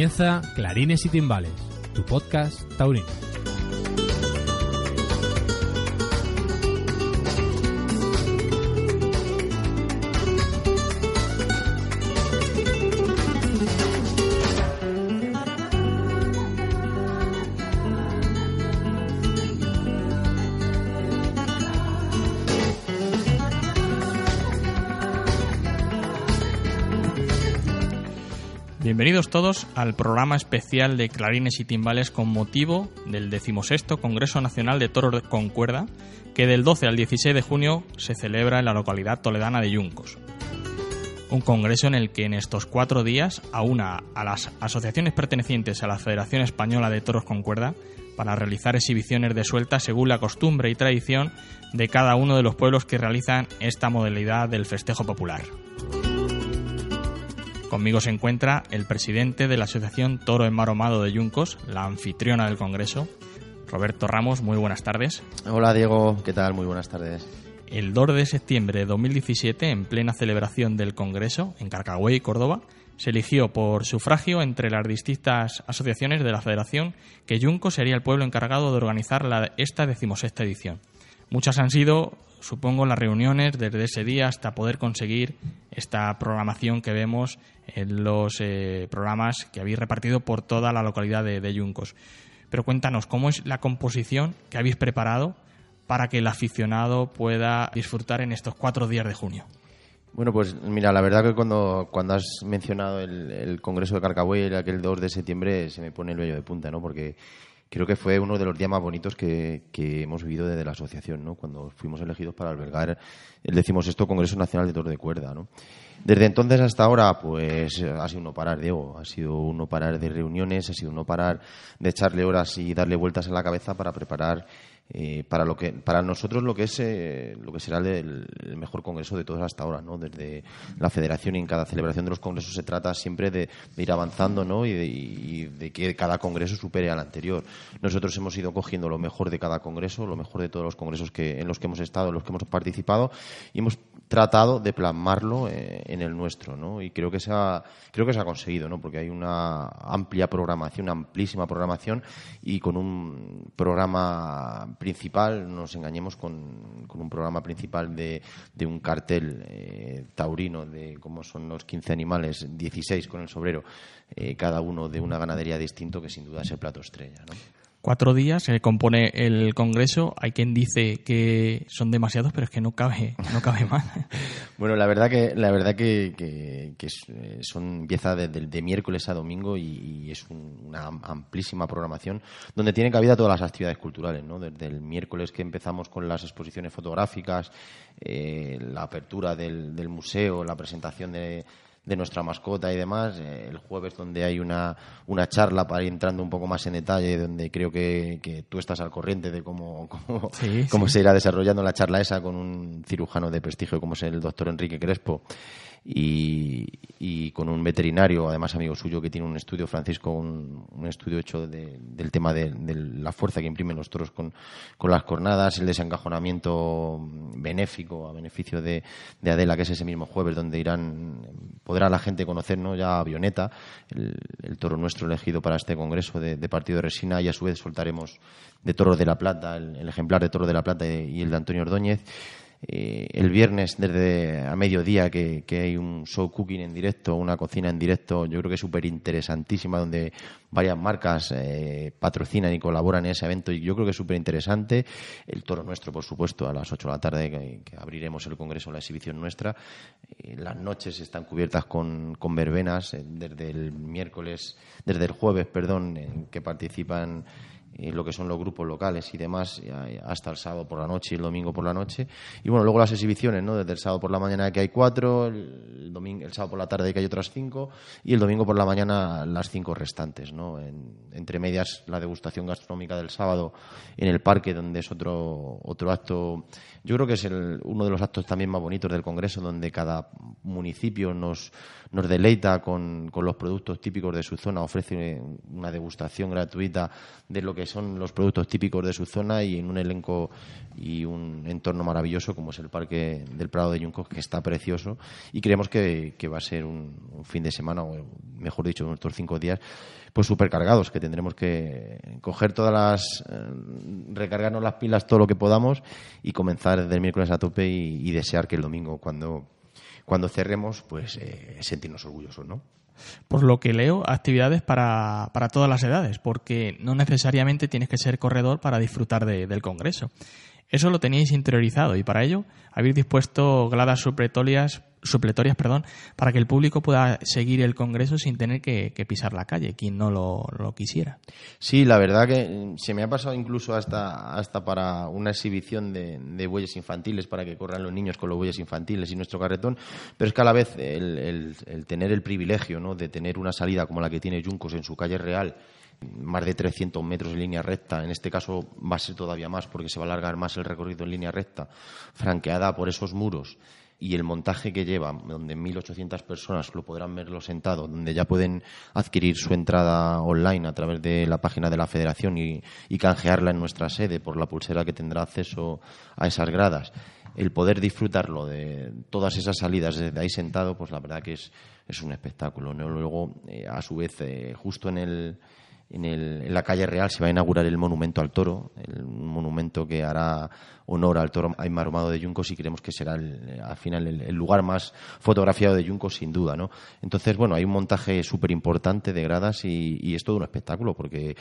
Comienza Clarines y Timbales, tu podcast taurino. Todos al programa especial de Clarines y Timbales con motivo del decimosexto Congreso Nacional de Toros con Cuerda, que del 12 al 16 de junio se celebra en la localidad toledana de Yuncos. Un congreso en el que en estos cuatro días aúna a las asociaciones pertenecientes a la Federación Española de Toros con Cuerda para realizar exhibiciones de suelta según la costumbre y tradición de cada uno de los pueblos que realizan esta modalidad del festejo popular. Conmigo se encuentra el presidente de la Asociación Toro Enmaromado de Yuncos, la anfitriona del Congreso, Roberto Ramos. Muy buenas tardes. Hola Diego, ¿qué tal? Muy buenas tardes. El 2 de septiembre de 2017, en plena celebración del Congreso en Carcagüey, Córdoba, se eligió por sufragio entre las distintas asociaciones de la Federación que Yuncos sería el pueblo encargado de organizar la, esta decimosexta edición. Muchas han sido, supongo, las reuniones desde ese día hasta poder conseguir esta programación que vemos en los eh, programas que habéis repartido por toda la localidad de, de Yuncos. Pero cuéntanos, ¿cómo es la composición que habéis preparado para que el aficionado pueda disfrutar en estos cuatro días de junio? Bueno, pues mira, la verdad que cuando, cuando has mencionado el, Congreso de Carcagüey, aquel 2 de septiembre, se me pone el vello de punta, ¿no? Porque creo que fue uno de los días más bonitos que, que hemos vivido desde la asociación, ¿no? Cuando fuimos elegidos para albergar el decimosexto Congreso Nacional de Toro de Cuerda, ¿no? Desde entonces hasta ahora, pues ha sido un no parar, Diego. Ha sido un no parar de reuniones, ha sido un no parar de echarle horas y darle vueltas a la cabeza para preparar eh, para lo que para nosotros lo que es eh, lo que será el, mejor congreso de todos hasta ahora no desde la federación y en cada celebración de los congresos se trata siempre de, de ir avanzando no y de, y de, que cada congreso supere al anterior. Nosotros hemos ido cogiendo lo mejor de cada congreso lo mejor de todos los congresos que en los que hemos estado en los que hemos participado y hemos tratado de plasmarlo eh, en el nuestro no y creo que se ha creo que se ha conseguido no porque hay una amplia programación una amplísima programación y con un programa principal, no nos engañemos con, con un programa principal de, de un cartel eh, taurino de cómo son los 15 animales, 16 con el sobrero, eh, cada uno de una ganadería distinto que sin duda es el plato estrella. ¿no? Cuatro días se compone el Congreso. Hay quien dice que son demasiados, pero es que no cabe, no cabe más. bueno, la verdad que la verdad que, que, que son empieza de, de, de, miércoles a domingo y, es un, una amplísima programación donde tienen cabida todas las actividades culturales, ¿no? Desde el miércoles que empezamos con las exposiciones fotográficas, eh, la apertura del museo, la presentación de de nuestra mascota y demás. Eh, el jueves donde hay una, una charla para ir entrando un poco más en detalle, donde creo que, que tú estás al corriente de cómo, cómo, sí, cómo sí. se irá desarrollando la charla esa con un cirujano de prestigio como es el doctor Enrique Crespo. Y, con un veterinario, además amigo suyo, que tiene un estudio, Francisco, un, estudio hecho de, del tema de, la fuerza que imprimen los toros con, las cornadas, el desencajonamiento benéfico a beneficio de, de, Adela, que es ese mismo jueves, donde irán, podrá la gente conocer ¿no? ya a Avioneta, el, el, toro nuestro elegido para este congreso de, partido de resina, y a su vez soltaremos de Toro de la Plata, el ejemplar de Toro de la Plata y el de Antonio Ordóñez eh, el viernes desde a mediodía que, que, hay un show cooking en directo, una cocina en directo, yo creo que es súper interesantísima, donde varias marcas eh, patrocinan y colaboran en ese evento y yo creo que es súper interesante. El toro nuestro, por supuesto, a las 8 de la tarde que, que abriremos el congreso, la exhibición nuestra. Eh, las noches están cubiertas con, con verbenas eh, desde el miércoles, desde el jueves, perdón, en que participan eh, lo que son los grupos locales y demás hasta el sábado por la noche y el domingo por la noche. Y bueno, luego las exhibiciones, ¿no? Desde el sábado por la mañana que hay cuatro, el, domingo, el sábado por la tarde que hay otras cinco y el domingo por la mañana las cinco restantes, ¿no? entre medias la degustación gastronómica del sábado en el parque, donde es otro, otro acto, yo creo que es el, uno de los actos también más bonitos del Congreso, donde cada municipio nos, nos deleita con, con los productos típicos de su zona, ofrece una degustación gratuita de lo que son los productos típicos de su zona y en un elenco y un entorno maravilloso como es el Parque del Prado de Yuncos, que está precioso y creemos que, va a ser un, fin de semana, o mejor dicho, nuestros cinco días, pues súper cargados, que tendremos que coger todas las, eh, recargarnos las pilas todo lo que podamos y comenzar desde el miércoles a tope y, desear que el domingo, cuando, cuando cerremos, pues eh, sentirnos orgullosos, ¿no? Por lo que leo, actividades para, para todas las edades, porque no necesariamente tienes que ser corredor para disfrutar del Congreso. Eso lo teníais interiorizado y para ello habéis dispuesto gradas supletorias, supletorias perdón, para que el público pueda seguir el Congreso sin tener que, pisar la calle, quien no lo, quisiera. Sí, la verdad que se me ha pasado incluso hasta, hasta para una exhibición de, bueyes infantiles para que corran los niños con los bueyes infantiles y nuestro carretón, pero es que a la vez el, el tener el privilegio ¿no? de tener una salida como la que tiene Juncos en su calle real más de 300 metros en línea recta. En este caso va a ser todavía más porque se va a alargar más el recorrido en línea recta, franqueada por esos muros y el montaje que lleva, donde 1.800 personas lo podrán verlo sentado, donde ya pueden adquirir su entrada online a través de la página de la Federación y, canjearla en nuestra sede por la pulsera que tendrá acceso a esas gradas. El poder disfrutarlo de todas esas salidas desde ahí sentado, pues la verdad que es, es un espectáculo. Luego, eh, a su vez, eh, justo en el en, el, en, la calle Real se va a inaugurar el monumento al toro, el, un monumento que hará honor al toro Aymar Humado de Yuncos y creemos que será al final el, lugar más fotografiado de Yuncos sin duda, ¿no? Entonces, bueno, hay un montaje súper importante de gradas y, es todo un espectáculo porque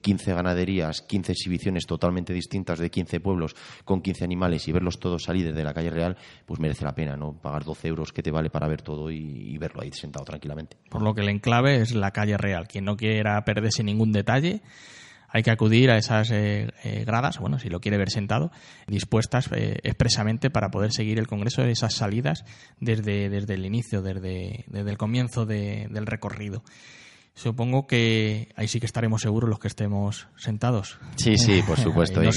15 eh, ganaderías, 15 exhibiciones totalmente distintas de 15 pueblos con 15 animales y verlos todos salir desde la calle Real, pues merece la pena, ¿no? Pagar 12 euros que te vale para ver todo y, verlo ahí sentado tranquilamente. Por lo que el enclave es la calle Real. Quien no quiera perderse ningún detalle, hay que acudir a esas eh, eh, gradas, bueno, si lo quiere ver sentado, dispuestas eh, expresamente para poder seguir el Congreso de esas salidas desde, desde el inicio, desde, desde el comienzo del recorrido. Supongo que ahí sí que estaremos seguros los que estemos sentados. Sí, sí, por supuesto. en,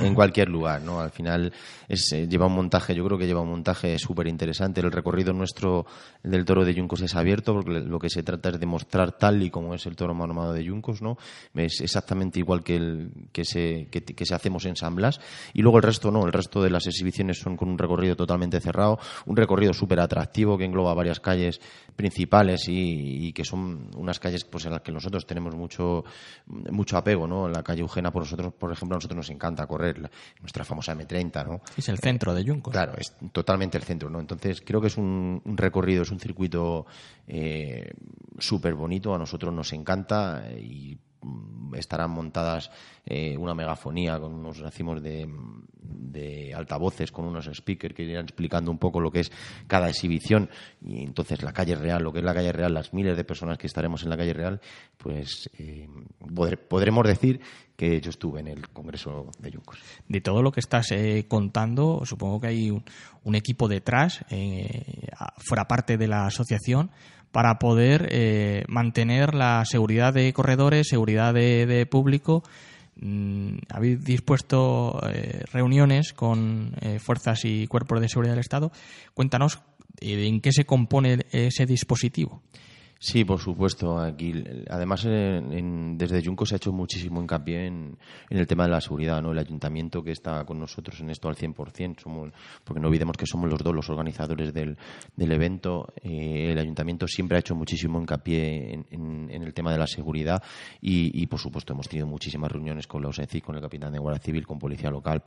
en, cualquier lugar, ¿no? Al final es, eh, lleva un montaje, yo creo que lleva un montaje súper interesante. El recorrido nuestro del toro de Yuncos es abierto porque lo que se trata es de mostrar tal y como es el toro manomado de Yuncos, ¿no? Es exactamente igual que el que se, que, se hacemos en San Blas. Y luego el resto no, el resto de las exhibiciones son con un recorrido totalmente cerrado, un recorrido súper atractivo que engloba varias calles principales y que son unas calles pues en las que nosotros tenemos mucho mucho apego, ¿no? La calle Eugena, por nosotros, por ejemplo, a nosotros nos encanta correr nuestra famosa M30, ¿no? Es el centro de Yuncos. Claro, es totalmente el centro, ¿no? Entonces creo que es un, recorrido, es un circuito eh, súper bonito, a nosotros nos encanta y Mm, estarán montadas eh, una megafonía con unos racimos de, altavoces, con unos speakers que irán explicando un poco lo que es cada exhibición y entonces la calle real, lo que es la calle real, las miles de personas que estaremos en la calle real, pues eh, podremos decir que yo estuve en el Congreso de Yuncos. De todo lo que estás eh, contando, supongo que hay un, equipo detrás, fuera parte de la asociación, para poder eh, mantener la seguridad de corredores, seguridad de, público. Mm, habéis dispuesto eh, reuniones con eh, fuerzas y cuerpos de seguridad del Estado. Cuéntanos en qué se compone ese dispositivo. Sí, por supuesto. Aquí, además, desde Junco se ha hecho muchísimo hincapié en, el tema de la seguridad, ¿no? El ayuntamiento que está con nosotros en esto al 100%, somos, porque no olvidemos que somos los dos los organizadores del, evento. Eh, el ayuntamiento siempre ha hecho muchísimo hincapié en, el tema de la seguridad y, por supuesto, hemos tenido muchísimas reuniones con los ECI, con el capitán de Guardia Civil, con Policía Local,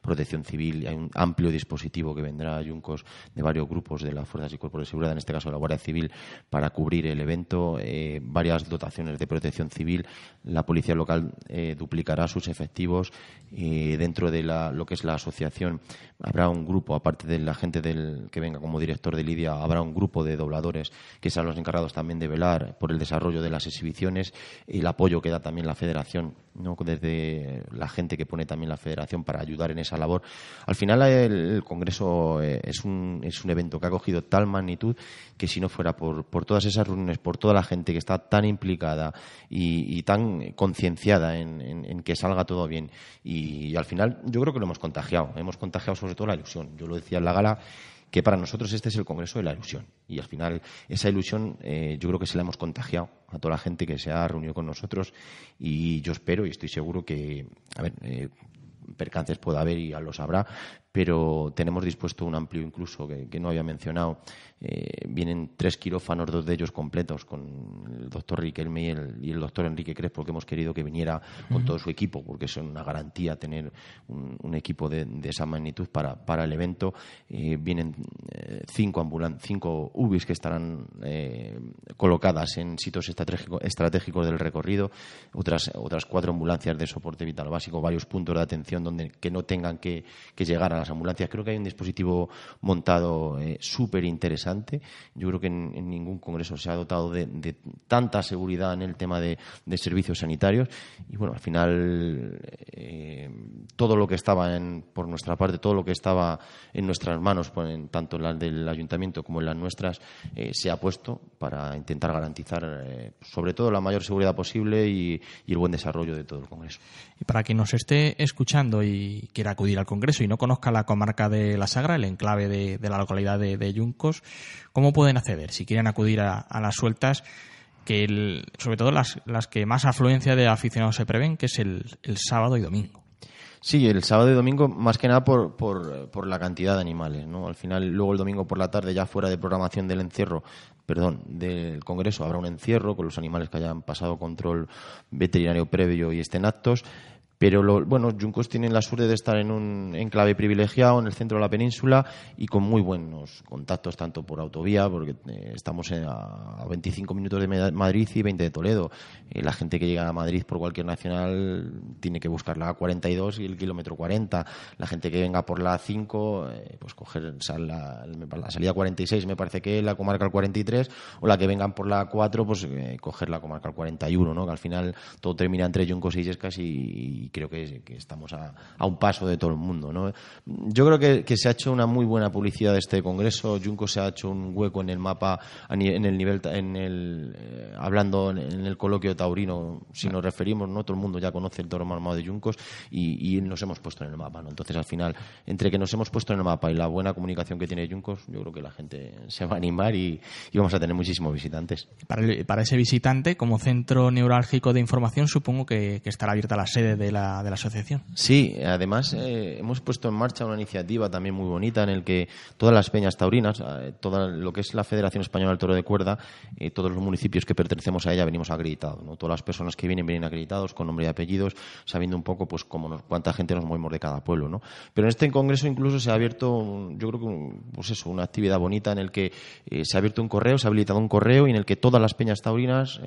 Protección Civil. Hay un amplio dispositivo que vendrá a Juncos de varios grupos de las fuerzas y cuerpos de seguridad, en este caso la Guardia Civil, para cubrir el el evento, eh, varias dotaciones de protección civil. La policía local eh, duplicará sus efectivos. dentro de lo que es la asociación habrá un grupo, aparte de la gente del, que venga como director de Lidia, habrá un grupo de dobladores que serán los encargados también de velar por el desarrollo de las exhibiciones y el apoyo que da también la federación, ¿no? desde la gente que pone también la federación para ayudar en esa labor. Al final el, Congreso es, un, es un evento que ha cogido tal magnitud que si no fuera por, por todas esas reuniones, por toda la gente que está tan implicada y, tan concienciada en, que salga todo bien. Y, al final yo creo que lo hemos contagiado. Hemos contagiado sobre todo la ilusión. Yo lo decía en la gala que para nosotros este es el Congreso de la ilusión. Y al final esa ilusión eh, yo creo que se la hemos contagiado a toda la gente que se ha reunido con nosotros y yo espero y estoy seguro que, a ver, eh, percances pueda haber y ya lo sabrá, pero tenemos dispuesto un amplio incluso que, no había mencionado. Eh, vienen tres quirófanos, dos de ellos completos, con el doctor Riquelme y el, y el doctor Enrique Crespo, porque hemos querido que viniera con todo su equipo, porque es una garantía tener un, equipo de, esa magnitud para, para el evento. Eh, vienen eh, cinco, cinco UBIs que estarán colocadas en sitios estratégicos del recorrido, otras, otras cuatro ambulancias de soporte vital básico, varios puntos de atención donde que no tengan que, que llegar a ambulancias. Creo que hay un dispositivo montado eh, súper interesante. Yo creo que en, ningún congreso se ha dotado de, tanta seguridad en el tema de, servicios sanitarios. Y bueno, al final eh, todo lo que estaba en, por nuestra parte, todo lo que estaba en nuestras manos, pues, tanto en las del ayuntamiento como en las nuestras, eh, se ha puesto para intentar garantizar sobre todo la mayor seguridad posible y, el buen desarrollo de todo el congreso. Y para quien nos esté escuchando y quiera acudir al congreso y no conozca la comarca de La Sagra, el enclave de, la localidad de, Yuncos, ¿cómo pueden acceder si quieren acudir a, las sueltas? que sobre todo las, las, que más afluencia de aficionados se prevén, que es el, sábado y domingo. Sí, el sábado y domingo más que nada por, por, por, la cantidad de animales, ¿no? Al final, luego el domingo por la tarde, ya fuera de programación del encierro, perdón, del Congreso, habrá un encierro con los animales que hayan pasado control veterinario previo y estén aptos. Pero lo, bueno, Juncos tienen la suerte de estar en un enclave privilegiado en el centro de la península y con muy buenos contactos tanto por autovía, porque eh, estamos a 25 minutos de Madrid y 20 de Toledo. Eh, la gente que llega a Madrid por cualquier nacional tiene que buscar la A42 y el kilómetro 40. La gente que venga por la A5, eh, pues coger la, la, salida 46, me parece que la comarca al 43, o la que vengan por la A4, pues coger la comarca al 41, ¿no? que al final todo termina entre Juncos y Yescas y creo que, estamos a, un paso de todo el mundo. ¿no? Yo creo que, se ha hecho una muy buena publicidad de este congreso. Junco se ha hecho un hueco en el mapa, en el nivel, en el, eh, hablando en el coloquio taurino, si nos referimos, no todo el mundo ya conoce el toro marmado de Juncos y, nos hemos puesto en el mapa. ¿no? Entonces, al final, entre que nos hemos puesto en el mapa y la buena comunicación que tiene Juncos, yo creo que la gente se va a animar y, vamos a tener muchísimos visitantes. Para, ese visitante, como centro neurálgico de información, supongo que, que estará abierta la sede de la, asociación. Sí, además eh, hemos puesto en marcha una iniciativa también muy bonita en el que todas las peñas taurinas, eh, todo lo que es la Federación Española del Toro de Cuerda, eh, todos los municipios que pertenecemos a ella venimos acreditados. ¿no? Todas las personas que vienen vienen acreditados con nombre y apellidos, sabiendo un poco pues cómo cuánta gente nos movemos de cada pueblo. ¿no? Pero en este congreso incluso se ha abierto, yo creo que pues eso, una actividad bonita en el que se ha abierto un correo, se ha habilitado un correo y en el que todas las peñas taurinas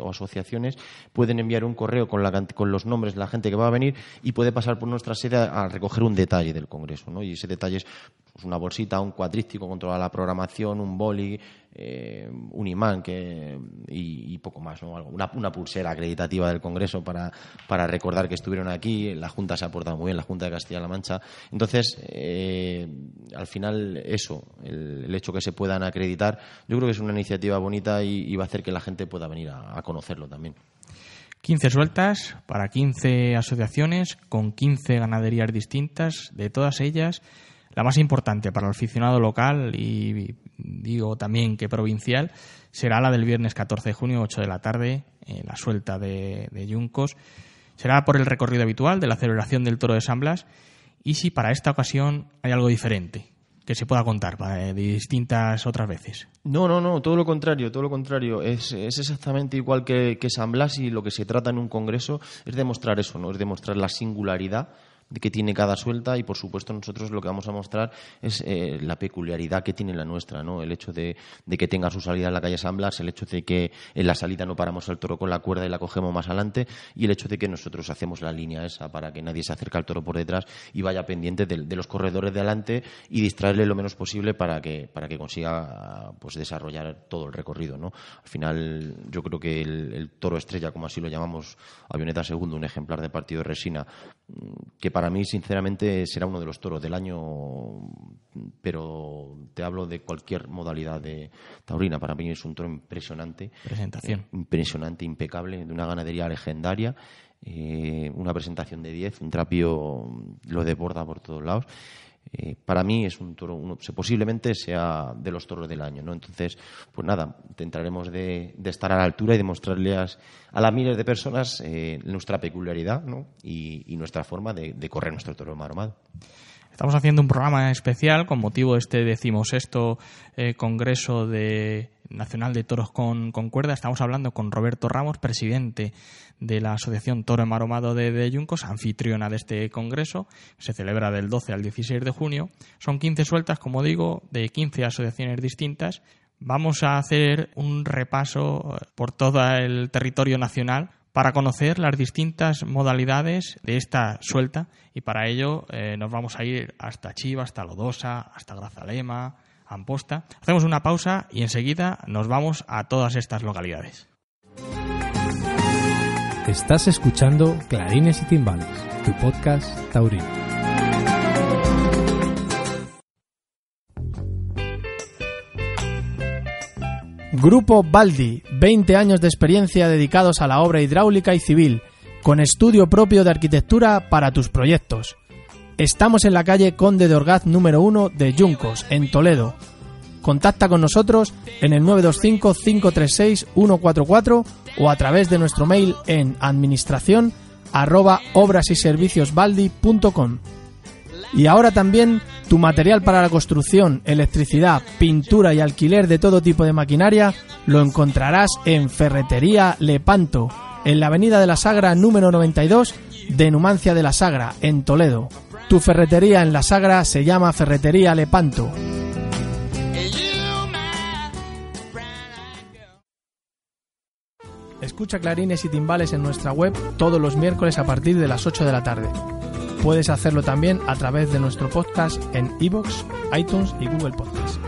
o asociaciones pueden enviar un correo con, la, con los nombres de la gente que va a venir y puede pasar por nuestra sede a, recoger un detalle del Congreso. ¿no? Y ese detalle es pues, una bolsita, un cuadrístico con toda la programación, un boli, eh, un imán que, y, poco más. ¿no? Una, una, pulsera acreditativa del Congreso para, para recordar que estuvieron aquí. La Junta se ha portado muy bien, la Junta de Castilla-La Mancha. Entonces, eh, al final, eso, el, hecho que se puedan acreditar, yo creo que es una iniciativa bonita y, va a hacer que la gente pueda venir a conocerlo también. 15 sueltas para 15 asociaciones con 15 ganaderías distintas, de todas ellas la más importante para el aficionado local y digo también que provincial será la del viernes 14 de junio, 8 de la tarde, en la suelta de, de Yuncos. Será por el recorrido habitual de la celebración del Toro de San Blas y si para esta ocasión hay algo diferente que se pueda contar de distintas otras veces. No, no, no, todo lo contrario, todo lo contrario. Es, es exactamente igual que, que, San Blas y lo que se trata en un congreso es demostrar eso, ¿no? Es demostrar la singularidad que tiene cada suelta y por supuesto nosotros lo que vamos a mostrar es eh, la peculiaridad que tiene la nuestra, ¿no? El hecho de, que tenga su salida en la calle San Blas, el hecho de que en la salida no paramos el toro con la cuerda y la cogemos más adelante y el hecho de que nosotros hacemos la línea esa para que nadie se acerque al toro por detrás y vaya pendiente de, los corredores de adelante y distraerle lo menos posible para que, para que consiga pues desarrollar todo el recorrido, ¿no? Al final yo creo que el, el toro estrella, como así lo llamamos, avioneta segundo, un ejemplar de partido de resina, que para mí, sinceramente, será uno de los toros del año, pero te hablo de cualquier modalidad de taurina. Para mí es un toro impresionante. Presentación. Eh, impresionante, impecable, de una ganadería legendaria. Eh, una presentación de 10, un trapío lo desborda por todos lados eh, para mí es un toro, posiblemente sea de los toros del año, ¿no? Entonces, pues nada, intentaremos de, estar a la altura y demostrarle a, las miles de personas eh, nuestra peculiaridad, Y, nuestra forma de, correr nuestro toro maromado. Estamos haciendo un programa especial con motivo de este decimosexto eh, Congreso de Nacional de Toros con, con Cuerda. Estamos hablando con Roberto Ramos, presidente de la Asociación Toro Enmaromado de, de Yuncos, anfitriona de este congreso, se celebra del 12 al 16 de junio. Son 15 sueltas, como digo, de 15 asociaciones distintas. Vamos a hacer un repaso por todo el territorio nacional para conocer las distintas modalidades de esta suelta y para ello eh, nos vamos a ir hasta Chiva, hasta Lodosa, hasta Grazalema, Amposta. Hacemos una pausa y enseguida nos vamos a todas estas localidades. Estás escuchando Clarines y Timbales, tu podcast taurino. Grupo Baldi, 20 años de experiencia dedicados a la obra hidráulica y civil, con estudio propio de arquitectura para tus proyectos. Estamos en la calle Conde de Orgaz número 1 de Yuncos, en Toledo. Contacta con nosotros en el 925-536-144 o a través de nuestro mail en administración arroba obras y servicios Y ahora también tu material para la construcción, electricidad, pintura y alquiler de todo tipo de maquinaria lo encontrarás en Ferretería Lepanto, en la Avenida de la Sagra número 92 de Numancia de la Sagra, en Toledo. Tu ferretería en la Sagra se llama Ferretería Lepanto. Escucha clarines y timbales en nuestra web todos los miércoles a partir de las 8 de la tarde. Puedes hacerlo también a través de nuestro podcast en iVoox, iTunes y Google Podcast.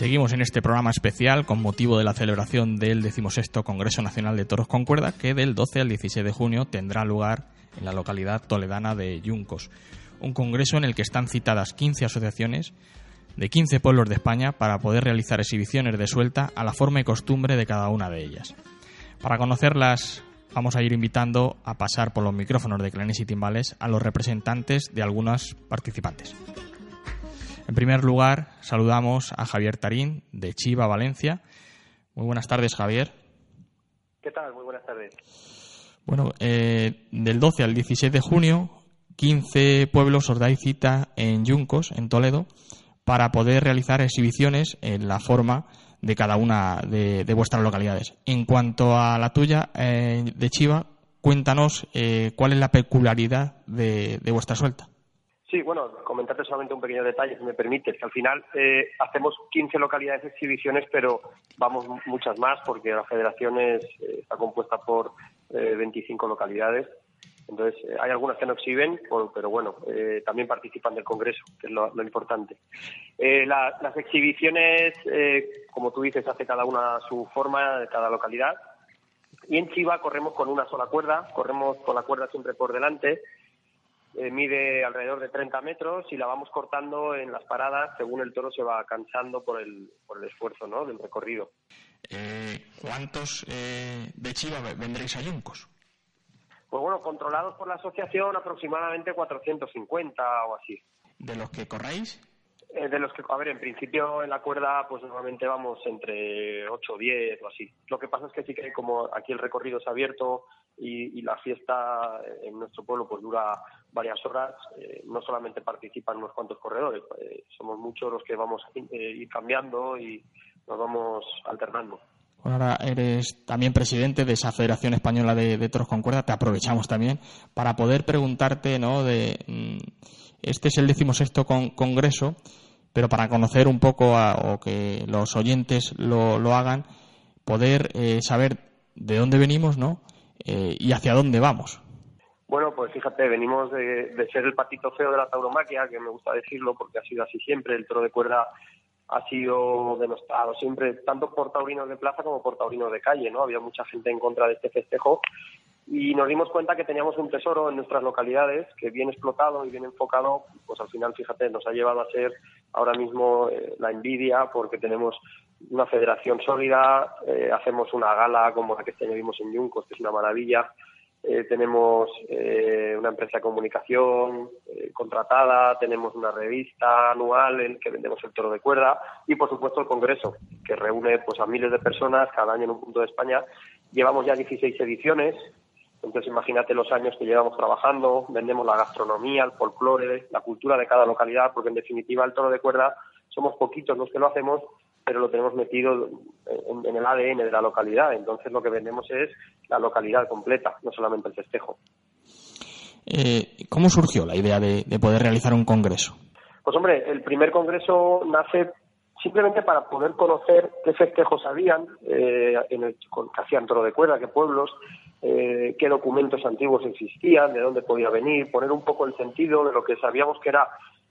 Seguimos en este programa especial con motivo de la celebración del 16 Congreso Nacional de Toros con Cuerda, que del 12 al 16 de junio tendrá lugar en la localidad toledana de Yuncos. Un congreso en el que están citadas 15 asociaciones de 15 pueblos de España para poder realizar exhibiciones de suelta a la forma y costumbre de cada una de ellas. Para conocerlas, vamos a ir invitando a pasar por los micrófonos de Clanes y Timbales a los representantes de algunas participantes. En primer lugar, saludamos a Javier Tarín, de Chiva, Valencia. Muy buenas tardes, Javier. ¿Qué tal? Muy buenas tardes. Bueno, eh, del 12 al 16 de junio, 15 pueblos os dais cita en Yuncos, en Toledo, para poder realizar exhibiciones en la forma de cada una de, vuestras localidades. En cuanto a la tuya, eh, de Chiva, cuéntanos eh, cuál es la peculiaridad de vuestra suelta. Sí, bueno, comentarte solamente un pequeño detalle, si me permites, que al final eh, hacemos 15 localidades de exhibiciones, pero vamos muchas más porque la federación es, eh, está compuesta por 25 eh, localidades. Entonces, hay algunas que no exhiben, pero bueno, también participan del Congreso, que es lo, importante. las exhibiciones, como tú dices, hace cada una su forma, cada localidad. Y en Chiva corremos con una sola cuerda, corremos con la cuerda siempre por delante eh, mide alrededor de 30 metros y la vamos cortando en las paradas según el toro se va cansando por el, por el esfuerzo ¿no? del recorrido. ¿cuántos de Chiva vendréis a Yuncos? Pues bueno, controlados por la asociación aproximadamente 450 o así. ¿De los que corréis? Eh, de los que, a ver, en principio en la cuerda, pues normalmente vamos entre 8 o 10 o así. Lo que pasa es que sí que como aquí el recorrido es abierto y, la fiesta en nuestro pueblo pues dura varias horas, eh, no solamente participan unos cuantos corredores, eh, somos muchos los que vamos a ir cambiando y nos vamos alternando. ahora eres también presidente de esa Federación Española de, de Toros con Cuerda. Te aprovechamos también para poder preguntarte, ¿no? De, mm, este es el decimosexto con, congreso pero para conocer un poco o que los oyentes lo, lo hagan, poder eh, saber de dónde venimos, ¿no? Eh, y hacia dónde vamos. Bueno, pues fíjate, venimos de, ser el patito feo de la tauromaquia, que me gusta decirlo porque ha sido así siempre. El toro de cuerda ha sido denostado siempre, tanto por taurinos de plaza como por taurinos de calle, ¿no? Había mucha gente en contra de este festejo y nos dimos cuenta que teníamos un tesoro en nuestras localidades que bien explotado y bien enfocado, pues al final, fíjate, nos ha llevado a ser ahora mismo eh, la envidia porque tenemos una federación sólida, eh, hacemos una gala como la que este año vimos en Yuncos, que es una maravilla, eh, tenemos una empresa de comunicación contratada, tenemos una revista anual en que vendemos el toro de cuerda y por supuesto el congreso que reúne pues a miles de personas cada año en un punto de España. Llevamos ya 16 ediciones, entonces imagínate los años que llevamos trabajando, vendemos la gastronomía, el folclore, la cultura de cada localidad, porque en definitiva el toro de cuerda somos poquitos los que lo hacemos, pero lo tenemos metido en, el ADN de la localidad. Entonces lo que vendemos es la localidad completa, no solamente el festejo. Eh, ¿Cómo surgió la idea de, poder realizar un congreso? Pues hombre, el primer congreso nace simplemente para poder conocer qué festejos habían, eh, en el, que hacían toro de cuerda, qué pueblos, eh, qué documentos antiguos existían, de dónde podía venir, poner un poco el sentido de lo que sabíamos que era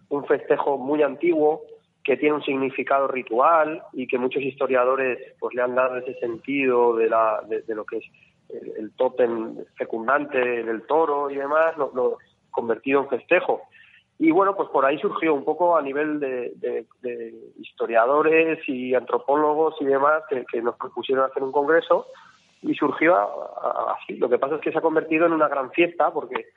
un festejo muy antiguo, que tiene un significado ritual y que muchos historiadores pues le han dado ese sentido de, la, de, lo que es el, tótem fecundante del toro y demás, lo, convertido en festejo. Y bueno, pues por ahí surgió un poco a nivel de, historiadores y antropólogos y demás que, que nos propusieron hacer un congreso y surgió así. Lo que pasa es que se ha convertido en una gran fiesta porque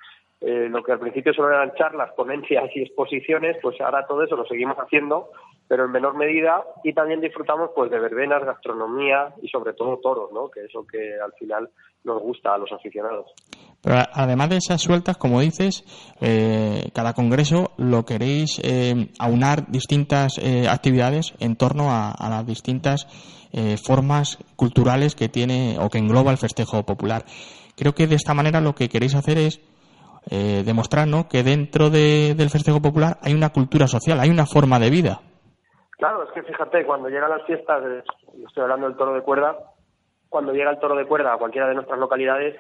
eh, lo que al principio solo eran charlas, ponencias y exposiciones, pues ahora todo eso lo seguimos haciendo, pero en menor medida y también disfrutamos pues de verbenas, gastronomía y sobre todo toros, ¿no? Que es lo que al final nos gusta a los aficionados. Pero además de esas sueltas, como dices, eh, cada congreso lo queréis eh, aunar distintas actividades en torno a las distintas eh, formas culturales que tiene o que engloba el festejo popular. Creo que de esta manera lo que queréis hacer es eh, demostrar ¿no? que dentro del festejo popular hay una cultura social, hay una forma de vida. Claro, es que fíjate, cuando llegan las fiestas, estoy hablando del toro de cuerda, cuando llega el toro de cuerda a cualquiera de nuestras localidades,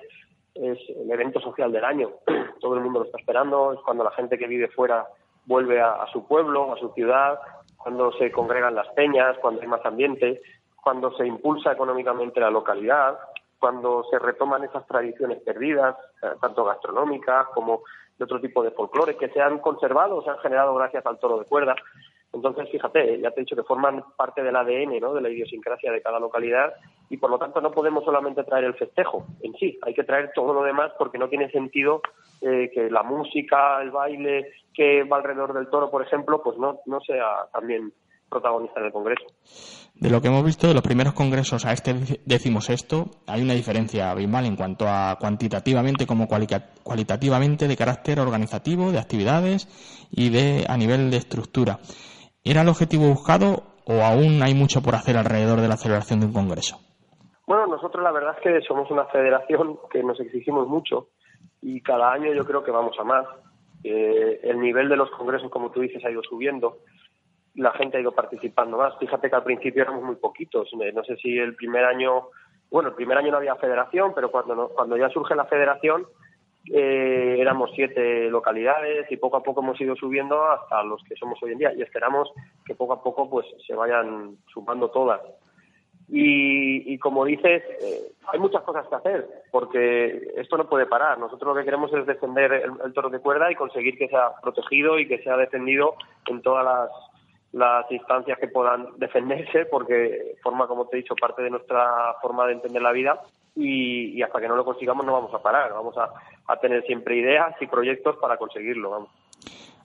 es el evento social del año. Todo el mundo lo está esperando, es cuando la gente que vive fuera vuelve a, a, su pueblo, a su ciudad, cuando se congregan las peñas, cuando hay más ambiente cuando se impulsa económicamente la localidad, cuando se retoman esas tradiciones perdidas, eh, tanto gastronómicas como de otro tipo de folclore, que se han conservado se han generado gracias al toro de cuerda. Entonces, fíjate, ya te he dicho que forman parte del ADN, ¿no? de la idiosincrasia de cada localidad y por lo tanto no podemos solamente traer el festejo en sí, hay que traer todo lo demás porque no tiene sentido eh, que la música, el baile que va alrededor del toro, por ejemplo, pues no, no sea también protagonista en el Congreso. De lo que hemos visto de los primeros congresos a este decimos esto, hay una diferencia abismal en cuanto a cuantitativamente como cualitativamente de carácter organizativo, de actividades y de a nivel de estructura. ¿Era el objetivo buscado o aún hay mucho por hacer alrededor de la celebración de un congreso? Bueno, nosotros la verdad es que somos una federación que nos exigimos mucho y cada año yo creo que vamos a más. Eh, el nivel de los congresos, como tú dices, ha ido subiendo la gente ha ido participando más. Fíjate que al principio éramos muy poquitos. Eh, no sé si el primer año, bueno, el primer año no había federación, pero cuando, cuando ya surge la federación eh, éramos siete localidades y poco a poco hemos ido subiendo hasta los que somos hoy en día y esperamos que poco a poco pues se vayan sumando todas. Y, como dices, eh, hay muchas cosas que hacer, porque esto no puede parar. Nosotros lo que queremos es defender el toro de cuerda y conseguir que sea protegido y que sea defendido en todas las las instancias que puedan defenderse, porque forma, como te he dicho, parte de nuestra forma de entender la vida y, hasta que no lo consigamos no vamos a parar, vamos a, a tener siempre ideas y proyectos para conseguirlo. Vamos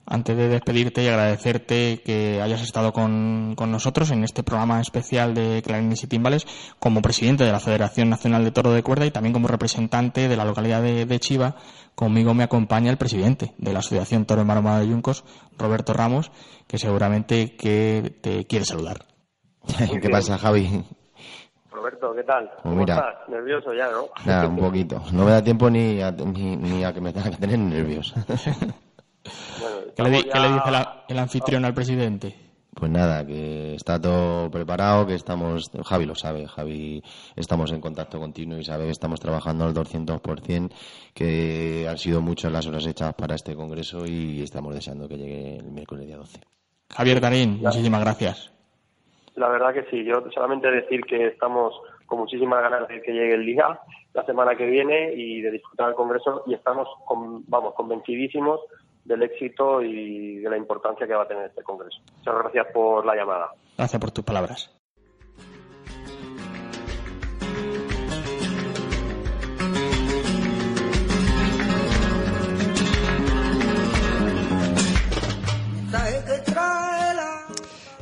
antes de despedirte y agradecerte que hayas estado con, nosotros en este programa especial de clarines y timbales como presidente de la Federación Nacional de Toro de Cuerda y también como representante de la localidad de, Chiva. Conmigo me acompaña el presidente de la Asociación Toro Maromada de Yuncos, Roberto Ramos, que seguramente que te quiere saludar. ¿Qué pasa, Javi? Roberto, ¿qué tal? Pues ¿Cómo estás? Nervioso ya, ¿no? Nada, un poquito. No me da tiempo ni a, ni, a que me tenga que tener ¿Qué, le, dice el anfitrión al presidente? Pues nada, que está todo preparado, que estamos, Javi lo sabe, Javi estamos en contacto continuo y sabe que estamos trabajando al 200%, que han sido muchas las horas hechas para este congreso y estamos deseando que llegue el miércoles día 12. Javier Darín, muchísimas gracias. La verdad que sí, yo solamente decir que estamos con muchísimas ganas de que llegue el día, la semana que viene y de disfrutar el congreso y estamos, vamos, convencidísimos del éxito y de la importancia que va a tener este Congreso. Muchas gracias por la llamada. Gracias por tus palabras.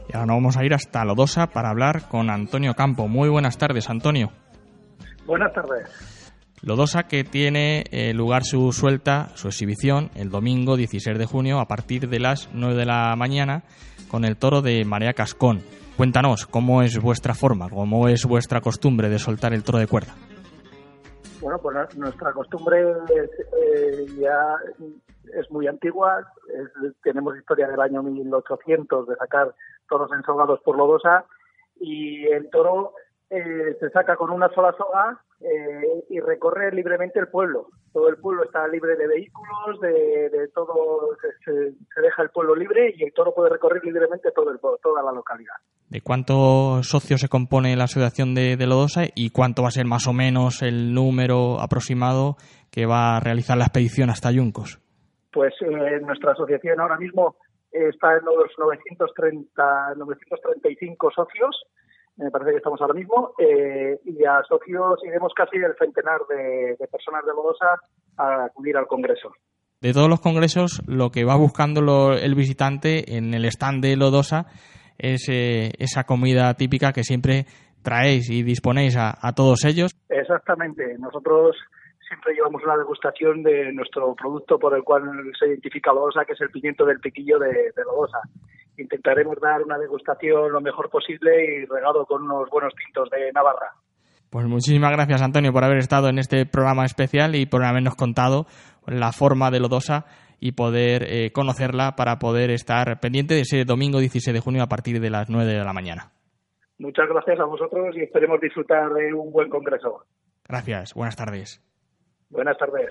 Y ahora nos vamos a ir hasta Lodosa para hablar con Antonio Campo. Muy buenas tardes, Antonio. Buenas tardes. Lodosa que tiene eh, lugar su suelta, su exhibición, el domingo 16 de junio a partir de las 9 de la mañana con el toro de María Cascón. Cuéntanos, ¿cómo es vuestra forma, cómo es vuestra costumbre de soltar el toro de cuerda? Bueno, pues nuestra costumbre eh, ya es muy antigua. tenemos historia del año 1800 de sacar toros ensogados por Lodosa y el toro eh, se saca con una sola soga eh, y recorre libremente el pueblo. Todo el pueblo está libre de vehículos, de, todo, se, deja el pueblo libre y el toro puede recorrer libremente todo el, toda la localidad. ¿De cuántos socios se compone la asociación de, de, Lodosa y cuánto va a ser más o menos el número aproximado que va a realizar la expedición hasta Yuncos? Pues eh, nuestra asociación ahora mismo está en los 930, 935 socios me parece que estamos ahora mismo, eh, y a socios iremos casi el centenar de, personas de Lodosa a acudir al Congreso. De todos los congresos, lo que va buscando el visitante en el stand de Lodosa es eh, esa comida típica que siempre traéis y disponéis a, todos ellos. Exactamente. Nosotros siempre llevamos una degustación de nuestro producto por el cual se identifica Lodosa, que es el pimiento del piquillo de, de Lodosa intentaremos dar una degustación lo mejor posible y regado con unos buenos tintos de Navarra. Pues muchísimas gracias, Antonio, por haber estado en este programa especial y por habernos contado la forma de Lodosa y poder eh, conocerla para poder estar pendiente de ese domingo 16 de junio a partir de las 9 de la mañana. Muchas gracias a vosotros y esperemos disfrutar de un buen congreso. Gracias, buenas tardes. Buenas tardes.